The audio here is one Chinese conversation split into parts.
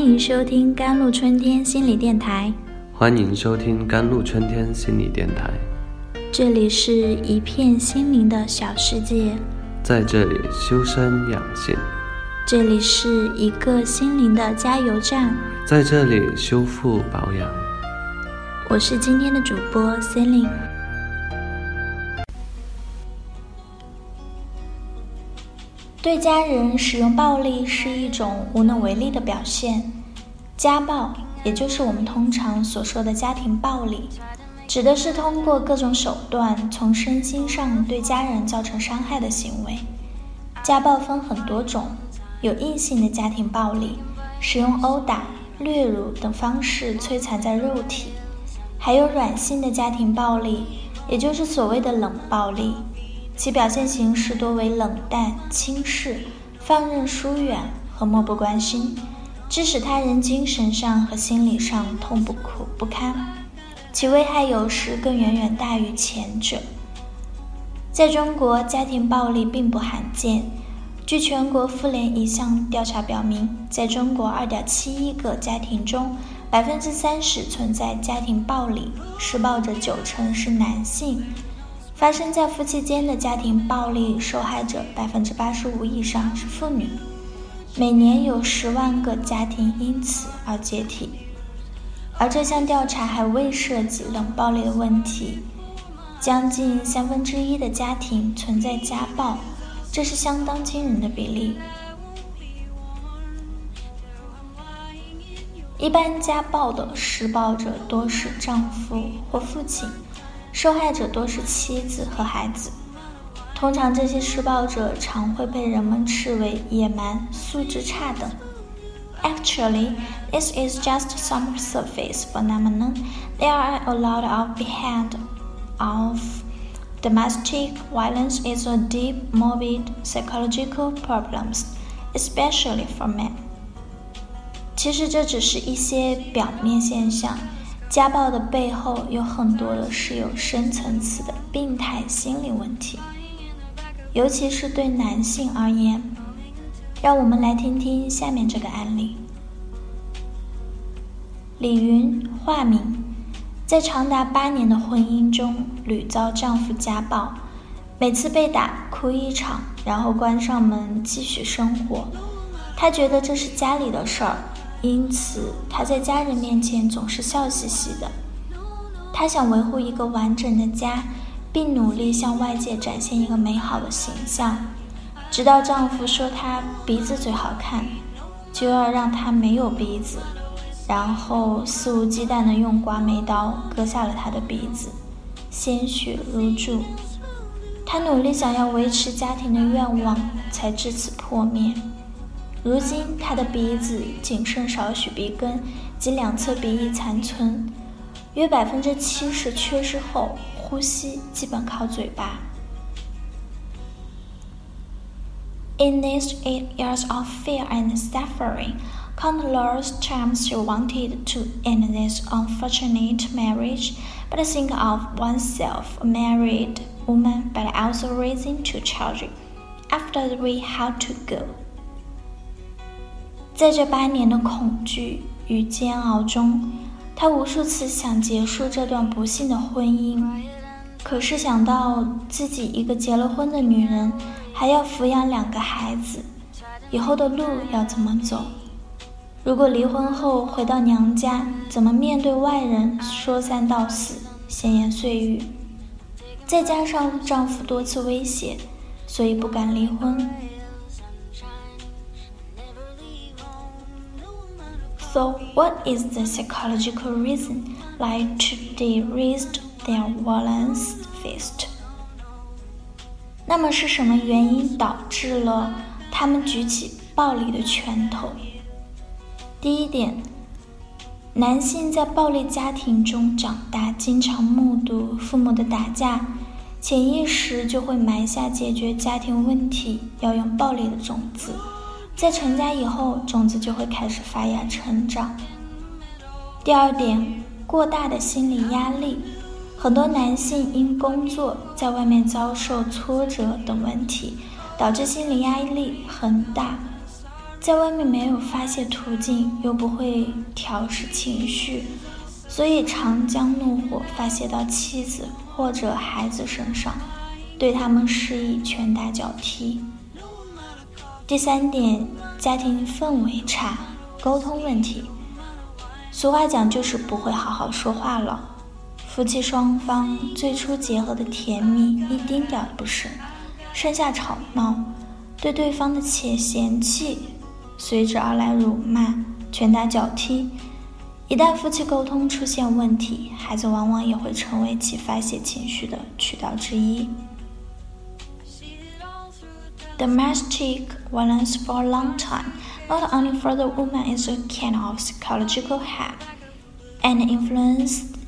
欢迎收听甘露春天心理电台。欢迎收听甘露春天心理电台。这里是一片心灵的小世界，在这里修身养性。这里是一个心灵的加油站，在这里修复保养。我是今天的主播 Celine。对家人使用暴力是一种无能为力的表现。家暴，也就是我们通常所说的家庭暴力，指的是通过各种手段从身心上对家人造成伤害的行为。家暴分很多种，有硬性的家庭暴力，使用殴打、掠辱等方式摧残在肉体；还有软性的家庭暴力，也就是所谓的冷暴力。其表现形式多为冷淡、轻视、放任、疏远和漠不关心，致使他人精神上和心理上痛不苦不堪。其危害有时更远远大于前者。在中国，家庭暴力并不罕见。据全国妇联一项调查表明，在中国2.7亿个家庭中，30%存在家庭暴力，施暴者九成是男性。发生在夫妻间的家庭暴力受害者百分之八十五以上是妇女，每年有十万个家庭因此而解体。而这项调查还未涉及冷暴力的问题，将近三分之一的家庭存在家暴，这是相当惊人的比例。一般家暴的施暴者多是丈夫或父亲。受害者多是妻子和孩子，通常这些施暴者常会被人们视为野蛮、素质差等。Actually, this is just some surface phenomenon. There are a lot of behind of domestic violence is a deep, morbid psychological problems, especially for men. 其实这只是一些表面现象。家暴的背后有很多的是有深层次的病态心理问题， 尤其是对男性而言。让我们来听听下面这个案例：李云，化名，在长达八年的婚姻中屡遭丈夫家暴，每次被打哭一场，然后关上门继续生活。她觉得这是家里的事儿。因此，他在家人面前总是笑嘻嘻的。她想维护一个完整的家，并努力向外界展现一个美好的形象。直到丈夫说她鼻子最好看，就要让她没有鼻子，然后肆无忌惮地用刮眉刀割下了她的鼻子，鲜血如注。她努力想要维持家庭的愿望，才至此破灭。如今，他的鼻子仅剩少许鼻根及两侧鼻翼残存，约百分之七十缺失后，呼吸基本靠嘴巴。In these eight years of fear and suffering, countless times she wanted to end this unfortunate marriage, but think of oneself a married woman, but also raising two children. After we had to go. 在这八年的恐惧与煎熬中，他无数次想结束这段不幸的婚姻， 可是想到自己一个结了婚的女人，还要抚养两个孩子，以后的路要怎么走？如果离婚后回到娘家，怎么面对外人说三道四、闲言碎语？再加上丈夫多次威胁，所以不敢离婚。So, what is the psychological reason like to they raised their violence fist? 那么是什么原因导致了他们举起暴力的拳头？第一点，男性在暴力家庭中长大，经常目睹父母的打架，潜意识就会埋下解决家庭问题要用暴力的种子。在成家以后，种子就会开始发芽成长。第二点，过大的心理压力，很多男性因工作在外面遭受挫折等问题，导致心理压力很大，在外面没有发泄途径，又不会调试情绪，所以常将怒火发泄到妻子或者孩子身上，对他们施以拳打脚踢。第三点，家庭氛围差，沟通问题。俗话讲，就是不会好好说话了。夫妻双方最初结合的甜蜜一丁点儿不剩，剩下吵闹，对对方的且嫌弃，随之而来辱骂、拳打脚踢。一旦夫妻沟通出现问题，孩子往往也会成为其发泄情绪的渠道之一。Domestic violence for a long time, not only for the woman, is a kind of psychological harm and influence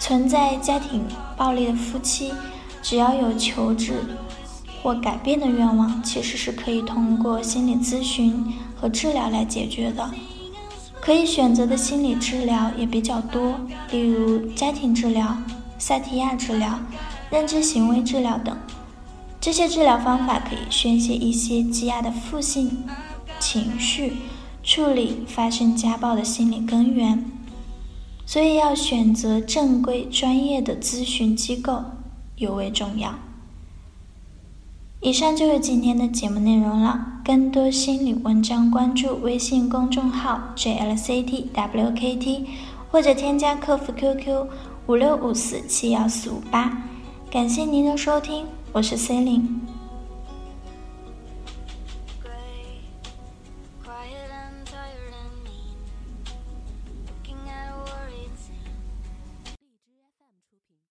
存在家庭暴力的夫妻，只要有求治或改变的愿望，其实是可以通过心理咨询和治疗来解决的。可以选择的心理治疗也比较多，例如家庭治疗、萨提亚治疗、认知行为治疗等。这些治疗方法可以宣泄一些积压的负性情绪，处理发生家暴的心理根源，所以要选择正规专业的咨询机构尤为重要。以上就是今天的节目内容了，更多心理文章关注微信公众号 jlctwkt，或者添加客服 QQ 五六五四七幺四五八。感谢您的收听。我是 Celine。